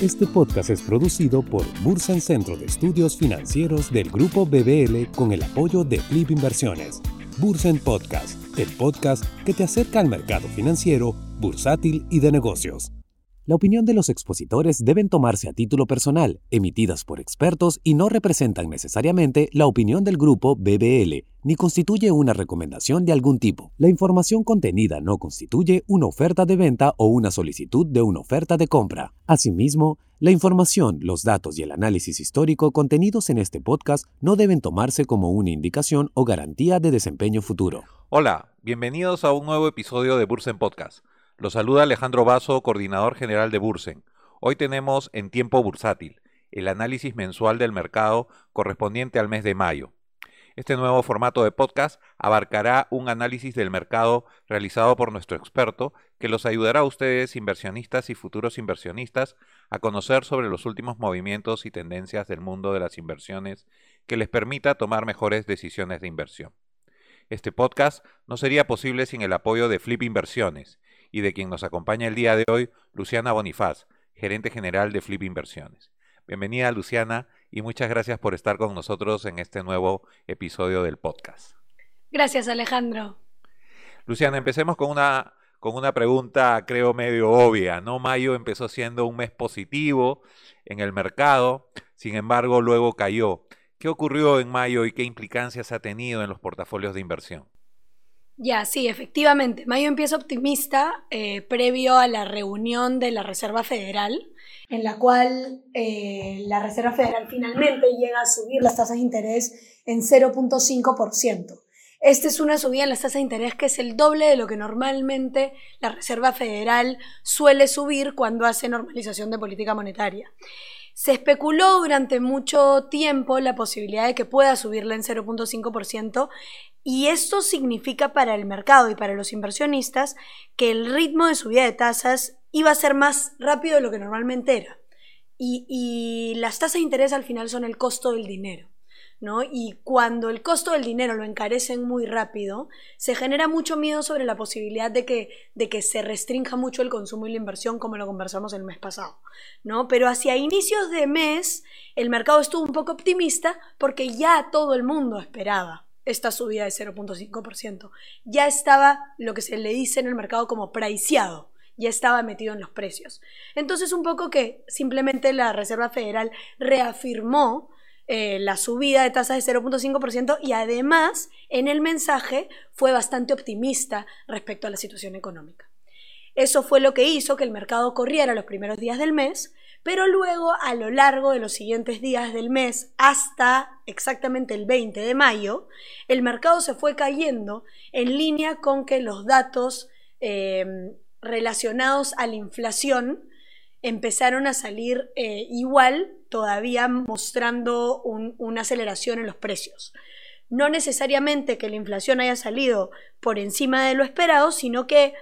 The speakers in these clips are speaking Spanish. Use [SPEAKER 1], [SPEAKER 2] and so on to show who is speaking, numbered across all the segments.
[SPEAKER 1] Este podcast es producido por Bursen Centro de Estudios Financieros del Grupo BBL con el apoyo de Flip Inversiones. Bursen Podcast, el podcast que te acerca al mercado financiero, bursátil y de negocios. La opinión de los expositores deben tomarse a título personal, emitidas por expertos y no representan necesariamente la opinión del grupo BBL, ni constituye una recomendación de algún tipo. La información contenida no constituye una oferta de venta o una solicitud de una oferta de compra. Asimismo, la información, los datos y el análisis histórico contenidos en este podcast no deben tomarse como una indicación o garantía de desempeño futuro.
[SPEAKER 2] Hola, bienvenidos a un nuevo episodio de Bursen Podcast. Los saluda Alejandro Vaso, coordinador general de Bursen. Hoy tenemos en tiempo bursátil el análisis mensual del mercado correspondiente al mes de mayo. Este nuevo formato de podcast abarcará un análisis del mercado realizado por nuestro experto que los ayudará a ustedes, inversionistas y futuros inversionistas, a conocer sobre los últimos movimientos y tendencias del mundo de las inversiones que les permita tomar mejores decisiones de inversión. Este podcast no sería posible sin el apoyo de Flip Inversiones y de quien nos acompaña el día de hoy, Luciana Bonifaz, gerente general de Flip Inversiones. Bienvenida, Luciana, y muchas gracias por estar con nosotros en este nuevo episodio del podcast.
[SPEAKER 3] Gracias, Alejandro.
[SPEAKER 2] Luciana, empecemos con una, con una pregunta, creo, medio obvia. ¿no? Mayo empezó siendo un mes positivo en el mercado, sin embargo, luego cayó. ¿Qué ocurrió en mayo y qué implicancias ha tenido en los portafolios de inversión?
[SPEAKER 3] Ya, sí, efectivamente. Mayo empieza optimista eh, previo a la reunión de la Reserva Federal, en la cual eh, la Reserva Federal finalmente llega a subir las tasas de interés en 0.5%. Esta es una subida en las tasas de interés que es el doble de lo que normalmente la Reserva Federal suele subir cuando hace normalización de política monetaria. Se especuló durante mucho tiempo la posibilidad de que pueda subirla en 0.5% y esto significa para el mercado y para los inversionistas que el ritmo de subida de tasas iba a ser más rápido de lo que normalmente era. Y, las tasas de interés al final son el costo del dinero. ¿no? Y cuando el costo del dinero lo encarecen muy rápido, se genera mucho miedo sobre la posibilidad de que, de que se restrinja mucho el consumo y la inversión, como lo conversamos el mes pasado, ¿no? Pero hacia inicios de mes, el mercado estuvo un poco optimista porque ya todo el mundo esperaba esta subida de 0.5%. Ya estaba lo que se le dice en el mercado como priceado, ya estaba metido en los precios. Entonces un poco que simplemente la Reserva Federal reafirmó eh, la subida de tasas de 0.5% y además en el mensaje fue bastante optimista respecto a la situación económica. Eso fue lo que hizo que el mercado corriera los primeros días del mes pero luego, a lo largo de los siguientes días del mes, hasta exactamente el 20 de mayo, el mercado se fue cayendo en línea con que los datos eh, relacionados a la inflación empezaron a salir eh, igual, todavía mostrando una aceleración en los precios. No necesariamente que la inflación haya salido por encima de lo esperado, sino que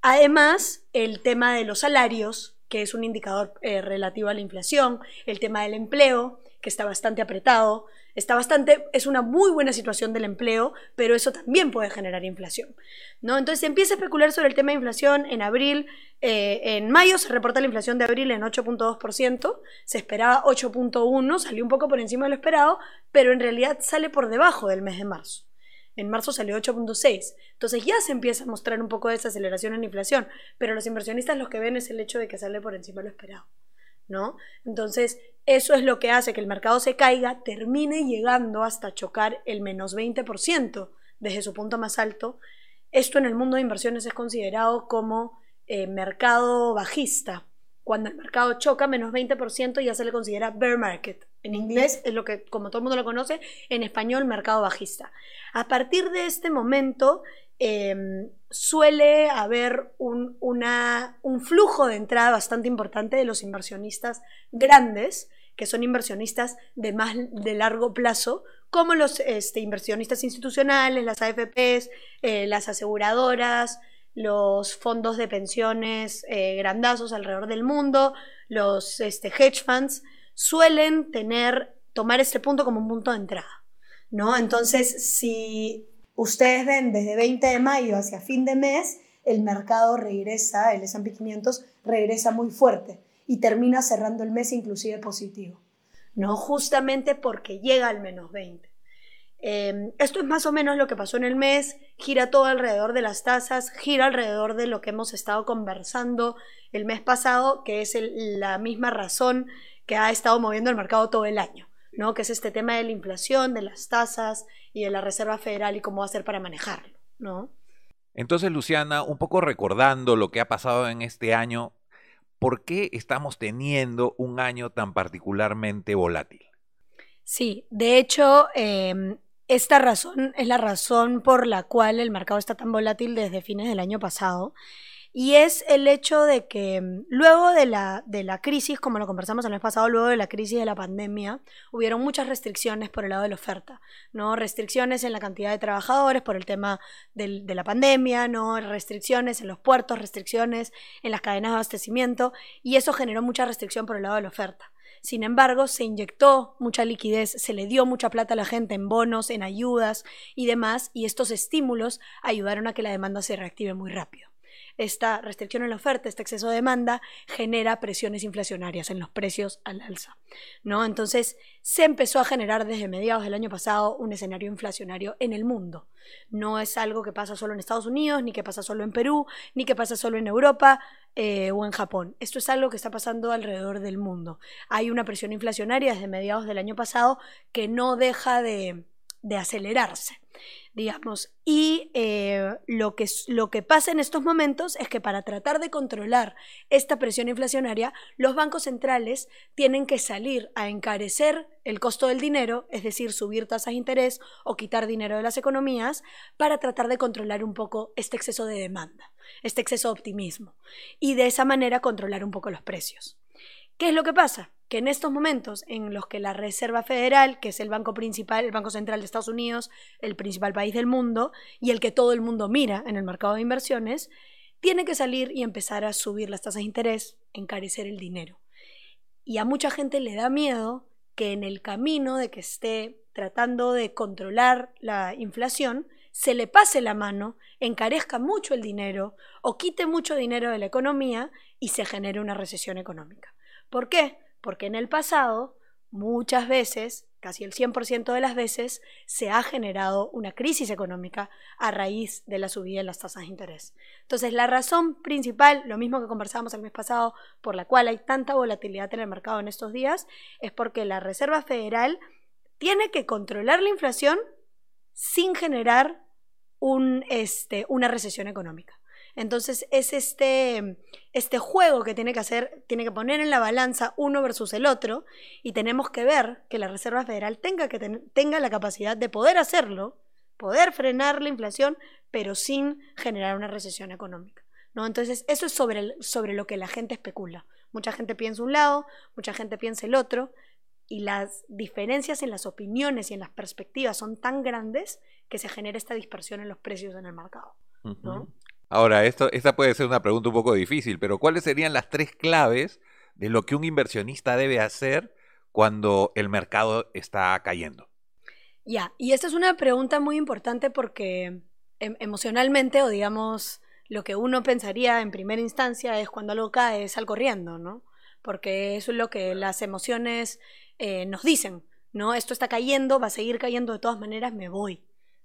[SPEAKER 3] además el tema de los salarios que es un indicador eh, relativo a la inflación, el tema del empleo, que está bastante apretado, está bastante, es una muy buena situación del empleo, pero eso también puede generar inflación. ¿no? Entonces se empieza a especular sobre el tema de inflación en abril, eh, en mayo se reporta la inflación de abril en 8.2%, se esperaba 8.1%, salió un poco por encima de lo esperado, pero en realidad sale por debajo del mes de marzo. En marzo salió 8.6. Entonces ya se empieza a mostrar un poco de esa aceleración en inflación, pero los inversionistas lo que ven es el hecho de que sale por encima de lo esperado. ¿No? Entonces, eso es lo que hace que el mercado se caiga, termine llegando hasta chocar el menos 20% desde su punto más alto. Esto en el mundo de inversiones es considerado como eh, mercado bajista. Cuando el mercado choca menos 20% ya se le considera bear market. En inglés es lo que, como todo el mundo lo conoce, en español mercado bajista. A partir de este momento em, suele haber un, un flujo de entrada bastante importante de los inversionistas grandes, que son inversionistas de más de largo plazo, como los este, inversionistas institucionales, las AFPs, eh, las aseguradoras, los fondos de pensiones eh, grandazos alrededor del mundo, los este, hedge funds, suelen tener, tomar este punto como un punto de entrada, ¿no? Entonces, si ustedes ven desde 20 de mayo hacia fin de mes, el mercado regresa, el S&P 500 regresa muy fuerte. y termina cerrando el mes inclusive positivo, ¿no? Justamente porque llega al menos 20. Em, esto es más o menos lo que pasó en el mes, gira todo alrededor de las tasas, gira alrededor de lo que hemos estado conversando el mes pasado, que es la misma razón que ha estado moviendo el mercado todo el año, ¿no? que es este tema de la inflación, de las tasas y de la Reserva Federal y cómo va a ser para manejarlo. ¿no?
[SPEAKER 2] Entonces, Luciana, un poco recordando lo que ha pasado en este año, ¿por qué estamos teniendo un año tan particularmente volátil?
[SPEAKER 3] Sí, de hecho, em, esta razón es la razón por la cual el mercado está tan volátil desde fines del año pasado. Y es el hecho de que mm, luego de la, de la crisis, como lo conversamos el mes pasado, luego de la crisis de la pandemia, hubieron muchas restricciones por el lado de la oferta, ¿no? Restricciones en la cantidad de trabajadores por el tema de la pandemia, ¿no? Restricciones en los puertos, restricciones en las cadenas de abastecimiento, y eso generó mucha restricción por el lado de la oferta. Sin embargo, se inyectó mucha liquidez, se le dio mucha plata a la gente en bonos, en ayudas y demás, y estos estímulos ayudaron a que la demanda se reactive muy rápido. Esta restricción en la oferta, este exceso de demanda, genera presiones inflacionarias en los precios al alza. ¿no? Entonces, se empezó a generar desde mediados del año pasado un escenario inflacionario en el mundo. No es algo que pasa solo en Estados Unidos, ni que pasa solo en Perú, ni que pasa solo en Europa eh, o en Japón. Esto es algo que está pasando alrededor del mundo. Hay una presión inflacionaria desde mediados del año pasado que no deja de, de acelerarse digamos. Y eh, lo, que, lo que pasa en estos momentos es que para tratar de controlar esta presión inflacionaria, los bancos centrales tienen que salir a encarecer el costo del dinero, es decir, subir tasas de interés o quitar dinero de las economías, para tratar de controlar un poco este exceso de demanda, este exceso de optimismo, y de esa manera controlar un poco los precios. ¿Qué es lo que pasa? Que en estos momentos en los que la Reserva Federal, que es el banco principal, el Banco Central de Estados Unidos, el principal país del mundo y el que todo el mundo mira en el mercado de inversiones, tiene que salir y empezar a subir las tasas de interés, encarecer el dinero. Y a mucha gente le da miedo que en el camino de que esté tratando de controlar la inflación, se le pase la mano, encarezca mucho el dinero o quite mucho dinero de la economía y se genere una recesión económica. ¿Por qué? Porque en el pasado muchas veces, casi el 100% de las veces, se ha generado una crisis económica a raíz de la subida de las tasas de interés. Entonces, la razón principal, lo mismo que conversábamos el mes pasado, por la cual hay tanta volatilidad en el mercado en estos días, es porque la Reserva Federal tiene que controlar la inflación sin generar este, una recesión económica. Entonces es este, este juego que tiene que hacer, tiene que poner en la balanza uno versus el otro y tenemos que ver que la Reserva Federal tenga, que tenga la capacidad de poder hacerlo, poder frenar la inflación, pero sin generar una recesión económica. ¿no? Entonces eso es sobre, sobre lo que la gente especula. Mucha gente piensa un lado, mucha gente piensa el otro, y las diferencias en las opiniones y en las perspectivas son tan grandes que se genera esta dispersión en los precios en el mercado. ¿no?
[SPEAKER 2] Ahora, esto, esta puede ser una pregunta un poco difícil, pero ¿cuáles serían las tres claves de lo que un inversionista debe hacer cuando el mercado está cayendo?
[SPEAKER 3] Ya, y esta es una pregunta muy importante porque em, emocionalmente o digamos lo que uno pensaría en primera instancia es cuando algo cae, es al corriendo, ¿no? Porque eso es lo que las emociones eh, nos dicen, ¿no? Esto está cayendo, va a seguir cayendo de todas maneras, me voy,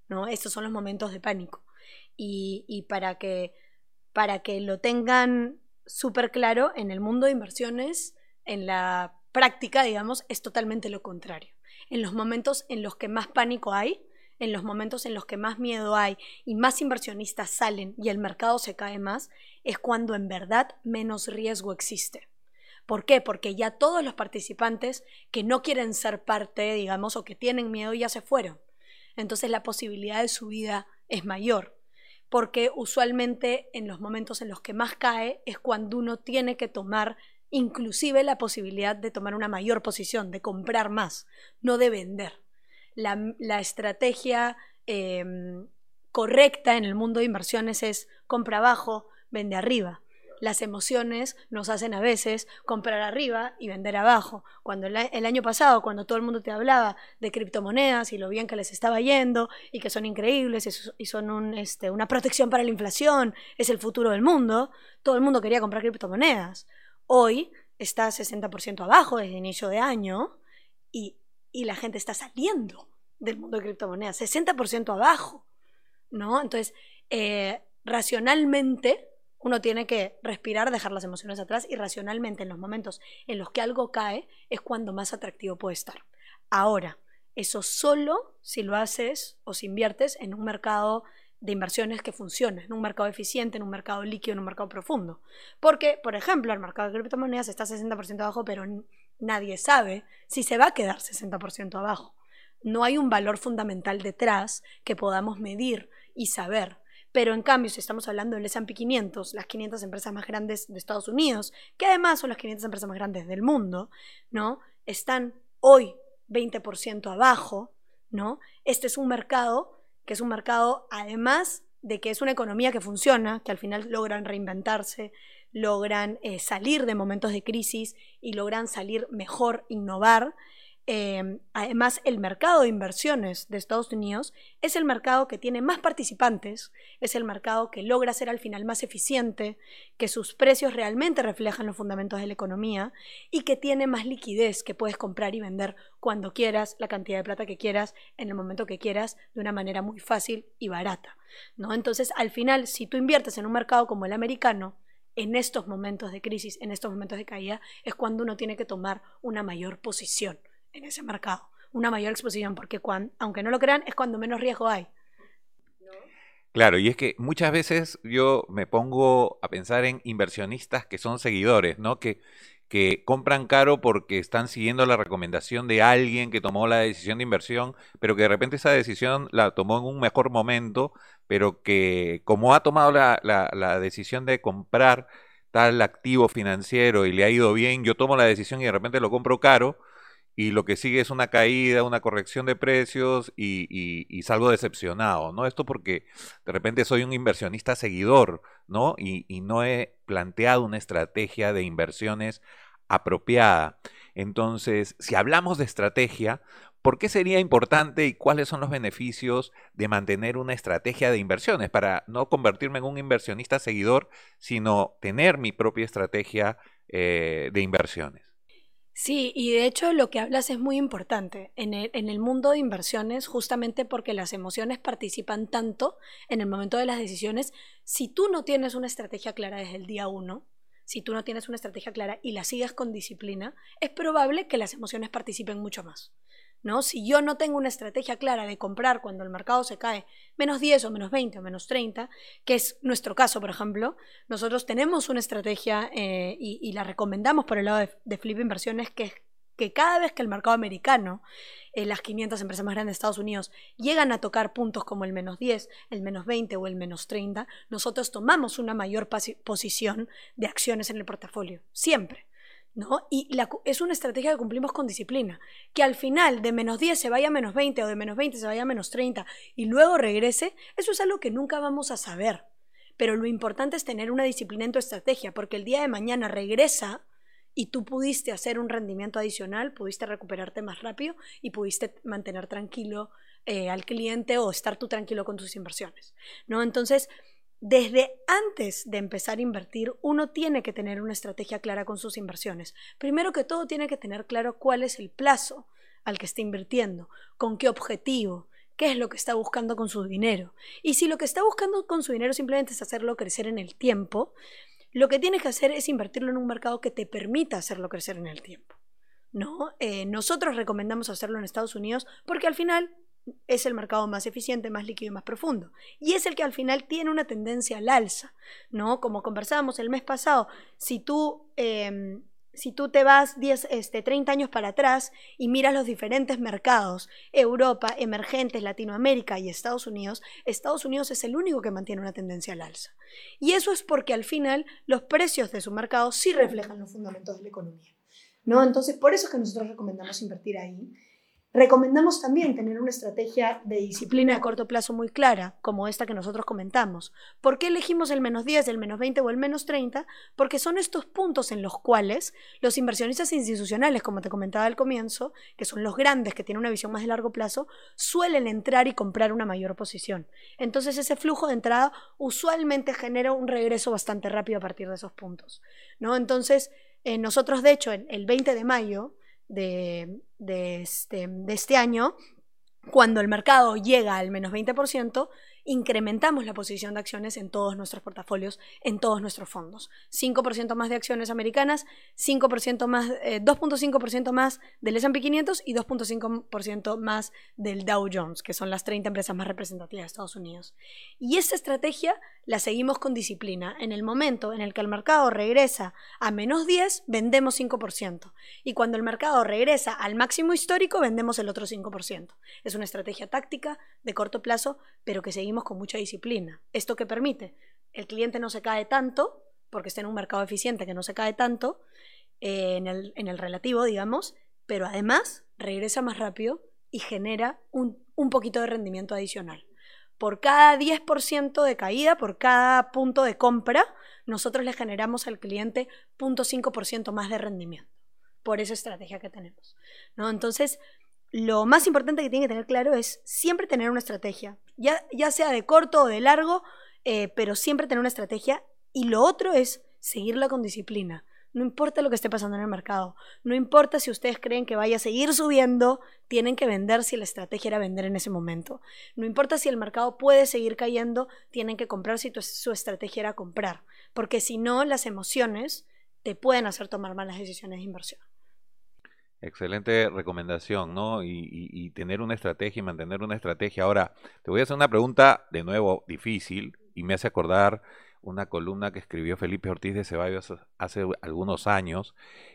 [SPEAKER 3] ¿no? Estos son los momentos de pánico y, para, que, para que lo tengan súper claro, en el mundo de inversiones, en la práctica, digamos, es totalmente lo contrario. En los momentos en los que más pánico hay, en los momentos en los que más miedo hay y más inversionistas salen y el mercado se cae más, es cuando en verdad menos riesgo existe. ¿Por qué? Porque ya todos los participantes que no quieren ser parte, digamos, o que tienen miedo ya se fueron. Entonces la posibilidad de subida es mayor porque usualmente en los momentos en los que más cae es cuando uno tiene que tomar inclusive la posibilidad de tomar una mayor posición, de comprar más, no de vender. La, estrategia em, correcta en el mundo de inversiones es compra abajo, vende arriba las emociones nos hacen a veces comprar arriba y vender abajo. Cuando el, año pasado, cuando todo el mundo te hablaba de criptomonedas y lo bien que les estaba yendo y que son increíbles y son este, una protección para la inflación, es el futuro del mundo, todo el mundo quería comprar criptomonedas. Hoy está 60% abajo desde inicio de año y, la gente está saliendo del mundo de criptomonedas, 60% abajo, ¿no? Entonces, eh, racionalmente uno tiene que respirar, dejar las emociones atrás y racionalmente en los momentos en los que algo cae es cuando más atractivo puede estar. Ahora, eso solo si lo haces o si inviertes en un mercado de inversiones que funciona, en un mercado eficiente, en un mercado líquido, en un mercado profundo. Porque, por ejemplo, el mercado de criptomonedas está 60% abajo, pero nadie sabe si se va a quedar 60% abajo. No hay un valor fundamental detrás que podamos medir y saber. Pero en cambio, si estamos hablando del S&P 500, las 500 empresas más grandes de Estados Unidos, que además son las 500 empresas más grandes del mundo, ¿no? Están hoy 20% abajo, ¿no? Este es un mercado que es un mercado, además de que es una economía que funciona, que al final logran reinventarse, logran eh, salir de momentos de crisis y logran salir mejor, innovar, Em, además, el mercado de inversiones de Estados Unidos es el mercado que tiene más participantes, es el mercado que logra ser al final más eficiente, que sus precios realmente reflejan los fundamentos de la economía y que tiene más liquidez, que puedes comprar y vender cuando quieras, la cantidad de plata que quieras, en el momento que quieras, de una manera muy fácil y barata. ¿no? Entonces, al final, si tú inviertes en un mercado como el americano, en estos momentos de crisis, en estos momentos de caída, es cuando uno tiene que tomar una mayor posición en ese mercado, una mayor exposición, porque cuando, aunque no lo crean, es cuando menos riesgo hay.
[SPEAKER 2] Claro, y es que muchas veces yo me pongo a pensar en inversionistas que son seguidores, ¿no? Que, que compran caro porque están siguiendo la recomendación de alguien que tomó la decisión de inversión, pero que de repente esa decisión la tomó en un mejor momento, pero que como ha tomado la, la, la decisión de comprar tal activo financiero y le ha ido bien, yo tomo la decisión y de repente lo compro caro, y lo que sigue es una caída, una corrección de precios y, salgo decepcionado, ¿no? Esto porque de repente soy un inversionista seguidor, ¿no? Y, no he planteado una estrategia de inversiones apropiada. Entonces, si hablamos de estrategia, ¿por qué sería importante y cuáles son los beneficios de mantener una estrategia de inversiones para no convertirme en un inversionista seguidor, sino tener mi propia estrategia eh, de inversiones?
[SPEAKER 3] Sí, y de hecho lo que hablas es muy importante en el, en el, mundo de inversiones, justamente porque las emociones participan tanto en el momento de las decisiones. Si tú no tienes una estrategia clara desde el día uno, si tú no tienes una estrategia clara y la sigues con disciplina, es probable que las emociones participen mucho más. ¿No? Si yo no tengo una estrategia clara de comprar cuando el mercado se cae menos 10 o menos 20 o menos 30, que es nuestro caso, por ejemplo, nosotros tenemos una estrategia eh, y, la recomendamos por el lado de, Flip Inversiones, que es que cada vez que el mercado americano, eh, las 500 empresas más grandes de Estados Unidos, llegan a tocar puntos como el menos 10, el menos 20 o el menos 30, nosotros tomamos una mayor posición de acciones en el portafolio, siempre. ¿No? Y es una estrategia que cumplimos con disciplina. Que al final de menos 10 se vaya a menos 20 o de menos 20 se vaya a menos 30 y luego regrese, eso es algo que nunca vamos a saber. Pero lo importante es tener una disciplina en tu estrategia, porque el día de mañana regresa y tú pudiste hacer un rendimiento adicional, pudiste recuperarte más rápido y pudiste mantener tranquilo eh, al cliente o estar tú tranquilo con tus inversiones. ¿no? Entonces, desde antes de empezar a invertir, uno tiene que tener una estrategia clara con sus inversiones. Primero que todo, tiene que tener claro cuál es el plazo al que está invirtiendo, con qué objetivo, qué es lo que está buscando con su dinero. Y si lo que está buscando con su dinero simplemente es hacerlo crecer en el tiempo, lo que tienes que hacer es invertirlo en un mercado que te permita hacerlo crecer en el tiempo. ¿no? Eh, nosotros recomendamos hacerlo en Estados Unidos porque al final es el mercado más eficiente, más líquido y más profundo. Y es el que al final tiene una tendencia al alza, ¿no? Como conversábamos el mes pasado, si tú, em, si tú te vas 10, este, 30 años para atrás y miras los diferentes mercados, Europa, emergentes, Latinoamérica y Estados Unidos, Estados Unidos es el único que mantiene una tendencia al alza. Y eso es porque al final los precios de su mercado sí reflejan los fundamentos de la economía. ¿no? Entonces, por eso es que nosotros recomendamos invertir ahí. Recomendamos también tener una estrategia de disciplina a corto plazo muy clara, como esta que nosotros comentamos. ¿Por qué elegimos el menos 10, el menos 20 o el menos 30? Porque son estos puntos en los cuales los inversionistas institucionales, como te comentaba al comienzo, que son los grandes, que tienen una visión más de largo plazo, suelen entrar y comprar una mayor posición. Entonces ese flujo de entrada usualmente genera un regreso bastante rápido a partir de esos puntos. ¿no? Entonces, Eh, nosotros, de hecho, el, el 20 de mayo este, de este año, cuando el mercado llega al menos 20%, incrementamos la posición de acciones en todos nuestros portafolios, en todos nuestros fondos. 5% más de acciones americanas, 5% más, 2.5% eh, más del S&P 500 y 2.5% más del Dow Jones, que son las 30 empresas más representativas de Estados Unidos. Y esta estrategia la seguimos con disciplina. En el momento en el que el mercado regresa a menos 10, vendemos 5%. Y cuando el mercado regresa al máximo histórico, vendemos el otro 5%. Es una estrategia táctica de corto plazo, pero que seguimos con mucha disciplina. ¿Esto que permite? El cliente no se cae tanto, porque está en un mercado eficiente que no se cae tanto, eh, en, el, en, el, relativo, digamos, pero además regresa más rápido y genera un, un poquito de rendimiento adicional. Por cada 10% de caída, por cada punto de compra, nosotros le generamos al cliente 0.5% más de rendimiento por esa estrategia que tenemos. ¿no? Entonces, lo más importante que tiene que tener claro es siempre tener una estrategia, ya, ya sea de corto o de largo, eh, pero siempre tener una estrategia. Y lo otro es seguirla con disciplina. No importa lo que esté pasando en el mercado, no importa si ustedes creen que vaya a seguir subiendo, tienen que vender si la estrategia era vender en ese momento. No importa si el mercado puede seguir cayendo, tienen que comprar si su estrategia era comprar, porque si no, las emociones te pueden hacer tomar malas decisiones de inversión.
[SPEAKER 2] Excelente recomendación, ¿no? Y, tener una estrategia y mantener una estrategia. Ahora, te voy a hacer una pregunta de nuevo difícil y me hace acordar una columna que escribió Felipe Ortiz de Ceballos hace algunos años,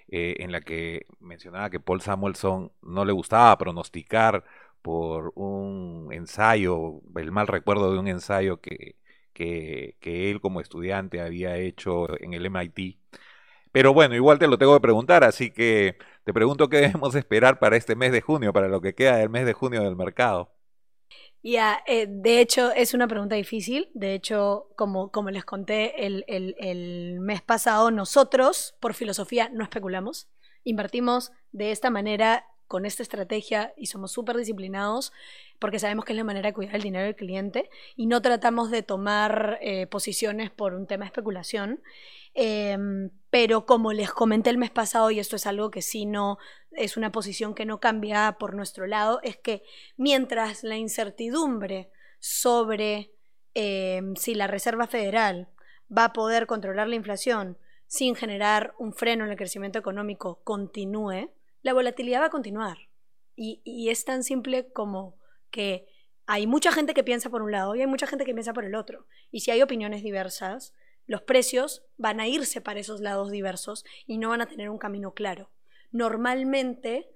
[SPEAKER 2] eh, en la que mencionaba que Paul Samuelson no le gustaba pronosticar por un ensayo, el mal recuerdo de un ensayo que, que, que él como estudiante había hecho en el MIT. Pero bueno, igual te lo tengo que preguntar, así que te pregunto qué debemos esperar para este mes de junio, para lo que queda del mes de junio del mercado.
[SPEAKER 3] Ya, eh, de hecho es una pregunta difícil. De hecho, como, como les conté el, el, mes pasado, nosotros por filosofía no especulamos. Invertimos de esta manera, con esta estrategia y somos súper disciplinados porque sabemos que es la manera de cuidar el dinero del cliente y no tratamos de tomar eh, posiciones por un tema de especulación. Em, pero como les comenté el mes pasado, y esto es algo que sí no es una posición que no cambia por nuestro lado, es que mientras la incertidumbre sobre em, si la Reserva Federal va a poder controlar la inflación sin generar un freno en el crecimiento económico continúe, la volatilidad va a continuar. Y, y es tan simple como que hay mucha gente que piensa por un lado y hay mucha gente que piensa por el otro. Y si hay opiniones diversas, los precios van a irse para esos lados diversos y no van a tener un camino claro. Normalmente,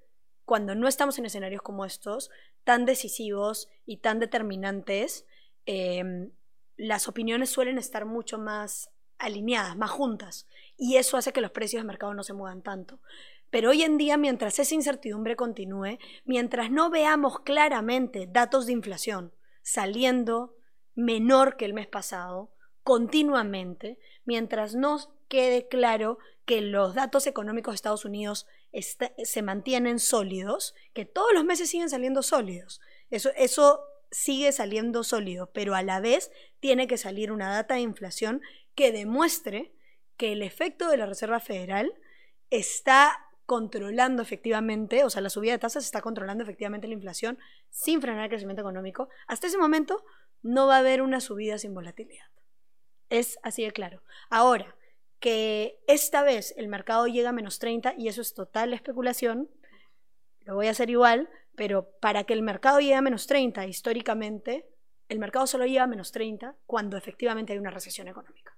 [SPEAKER 3] cuando no estamos en escenarios como estos, tan decisivos y tan determinantes, em, las opiniones suelen estar mucho más alineadas, más juntas, y eso hace que los precios de mercado no se muevan tanto. Pero hoy en día, mientras esa incertidumbre continúe, mientras no veamos claramente datos de inflación saliendo menor que el mes pasado, continuamente, mientras no quede claro que los datos económicos de Estados Unidos se mantienen sólidos, que todos los meses siguen saliendo sólidos. Eso, eso sigue saliendo sólido, pero a la vez tiene que salir una data de inflación que demuestre que el efecto de la Reserva Federal está controlando efectivamente, o sea, la subida de tasas está controlando efectivamente la inflación sin frenar el crecimiento económico. Hasta ese momento no va a haber una subida sin volatilidad. Es así de claro. Ahora, que esta vez el mercado llega a menos 30 y eso es total especulación, lo voy a hacer igual, pero para que el mercado llegue a menos 30 históricamente, el mercado solo llega a menos 30 cuando efectivamente hay una recesión económica.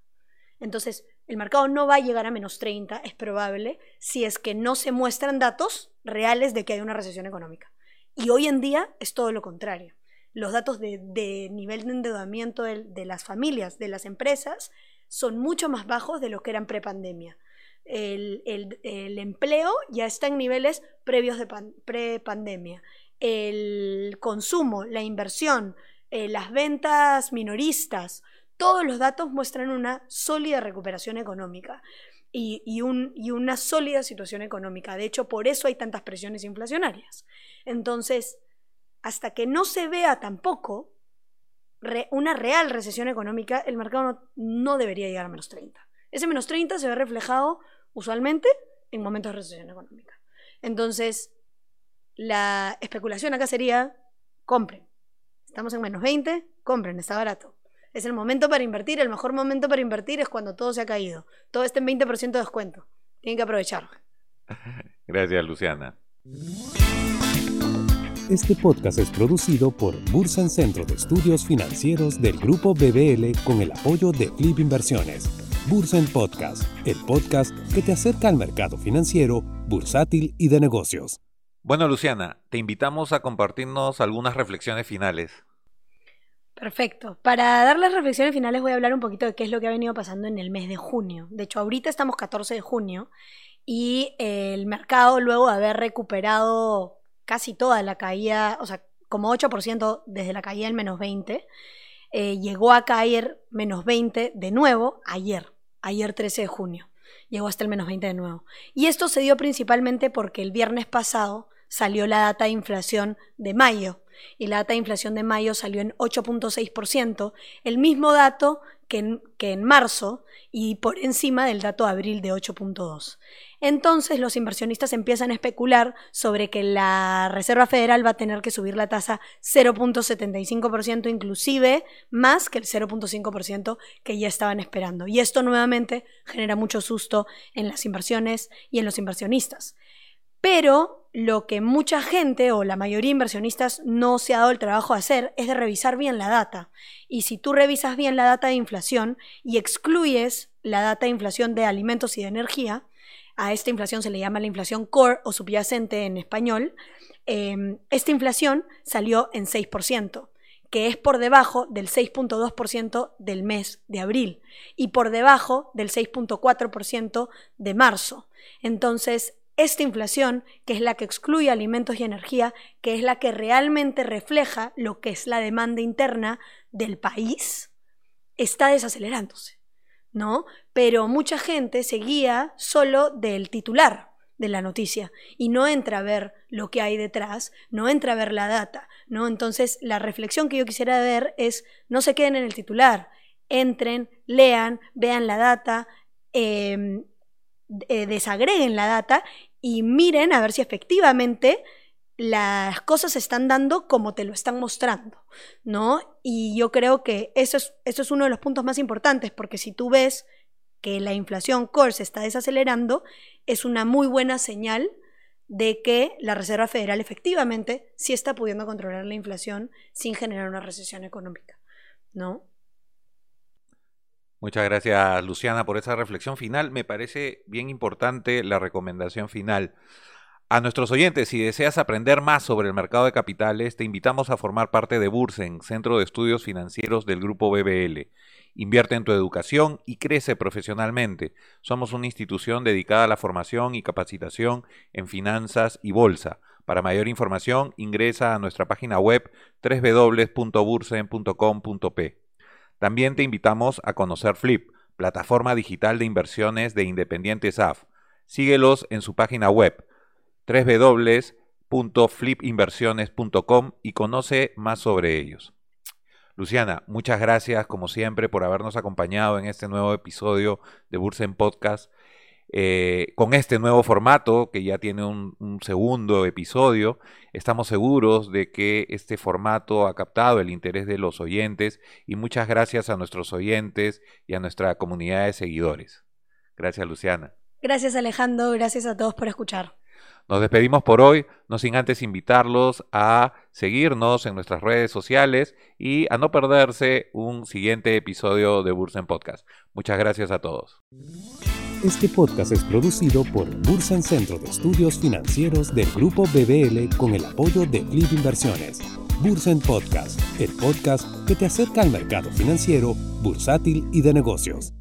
[SPEAKER 3] Entonces, el mercado no va a llegar a menos 30, es probable, si es que no se muestran datos reales de que hay una recesión económica. Y hoy en día es todo lo contrario los datos de, nivel de endeudamiento de, las familias, de las empresas, son mucho más bajos de lo que eran prepandemia. El, el, empleo ya está en niveles previos de prepandemia. El consumo, la inversión, eh, las ventas minoristas, todos los datos muestran una sólida recuperación económica y, y una sólida situación económica. De hecho, por eso hay tantas presiones inflacionarias. Entonces, hasta que no se vea tampoco una real recesión económica, el mercado no, debería llegar a menos 30. Ese menos 30 se ve reflejado usualmente en momentos de recesión económica. Entonces, la especulación acá sería, compren. Estamos en menos 20, compren, está barato. Es el momento para invertir, el mejor momento para invertir es cuando todo se ha caído. Todo está en 20% de descuento. Tienen que aprovechar.
[SPEAKER 2] Gracias, Luciana.
[SPEAKER 1] Este podcast es producido por Bursan Centro de Estudios Financieros del Grupo BBL con el apoyo de Flip Inversiones. Bursen Podcast, el podcast que te acerca al mercado financiero, bursátil y de negocios.
[SPEAKER 2] Bueno, Luciana, te invitamos a compartirnos algunas reflexiones finales.
[SPEAKER 3] Perfecto. Para dar las reflexiones finales voy a hablar un poquito de qué es lo que ha venido pasando en el mes de junio. De hecho, ahorita estamos 14 de junio y el mercado luego de haber recuperado casi toda la caída, o sea, como 8% desde la caída del menos 20, eh, llegó a caer menos 20 de nuevo ayer, ayer 13 de junio. Llegó hasta el menos 20 de nuevo. Y esto se dio principalmente porque el viernes pasado salió la data de inflación de mayo. Y la data de inflación de mayo salió en 8.6%, el mismo dato que en, marzo y por encima del dato de abril de 8.2 entonces los inversionistas empiezan a especular sobre que la Reserva Federal va a tener que subir la tasa 0.75% inclusive más que el 0.5% que ya estaban esperando. Y esto nuevamente genera mucho susto en las inversiones y en los inversionistas. Pero lo que mucha gente o la mayoría de inversionistas no se ha dado el trabajo de hacer es de revisar bien la data. Y si tú revisas bien la data de inflación y excluyes la data de inflación de alimentos y de energía, a esta inflación se le llama la inflación core o subyacente en español, em, esta inflación salió en 6%, que es por debajo del 6.2% del mes de abril y por debajo del 6.4% de marzo. Entonces, esta inflación, que es la que excluye alimentos y energía, que es la que realmente refleja lo que es la demanda interna del país, está desacelerándose. ¿no? Pero mucha gente se guía solo del titular de la noticia y no entra a ver lo que hay detrás, no entra a ver la data, ¿no? Entonces, la reflexión que yo quisiera ver es no se queden en el titular, entren, lean, vean la data, em, eh, desagreguen la data y miren a ver si efectivamente las cosas se están dando como te lo están mostrando, ¿no? Y yo creo que eso es, eso es uno de los puntos más importantes, porque si tú ves que la inflación core se está desacelerando, es una muy buena señal de que la Reserva Federal efectivamente sí está pudiendo controlar la inflación sin generar una recesión económica, ¿no?
[SPEAKER 2] Muchas gracias, Luciana, por esa reflexión final. Me parece bien importante la recomendación final. A nuestros oyentes, si deseas aprender más sobre el mercado de capitales, te invitamos a formar parte de Bursen, Centro de Estudios Financieros del Grupo BBL. Invierte en tu educación y crece profesionalmente. Somos una institución dedicada a la formación y capacitación en finanzas y bolsa. Para mayor información, ingresa a nuestra página web www.bursen.com.p. También te invitamos a conocer Flip, plataforma digital de inversiones de Independiente SAF. Síguelos en su página web www.flipinversiones.com y conoce más sobre ellos. Luciana, muchas gracias como siempre por habernos acompañado en este nuevo episodio de Bursen Podcast. Eh, con este nuevo formato que ya tiene un, un, segundo episodio, estamos seguros de que este formato ha captado el interés de los oyentes y muchas gracias a nuestros oyentes y a nuestra comunidad de seguidores. Gracias, Luciana.
[SPEAKER 3] Gracias, Alejandro. Gracias a todos por escuchar.
[SPEAKER 2] Nos despedimos por hoy, no sin antes invitarlos a seguirnos en nuestras redes sociales y a no perderse un siguiente episodio de Bursen Podcast. Muchas gracias a todos.
[SPEAKER 1] Este podcast es producido por Bursen Centro de Estudios Financieros del Grupo BBL con el apoyo de Flip Inversiones. Bursen Podcast, el podcast que te acerca al mercado financiero, bursátil y de negocios.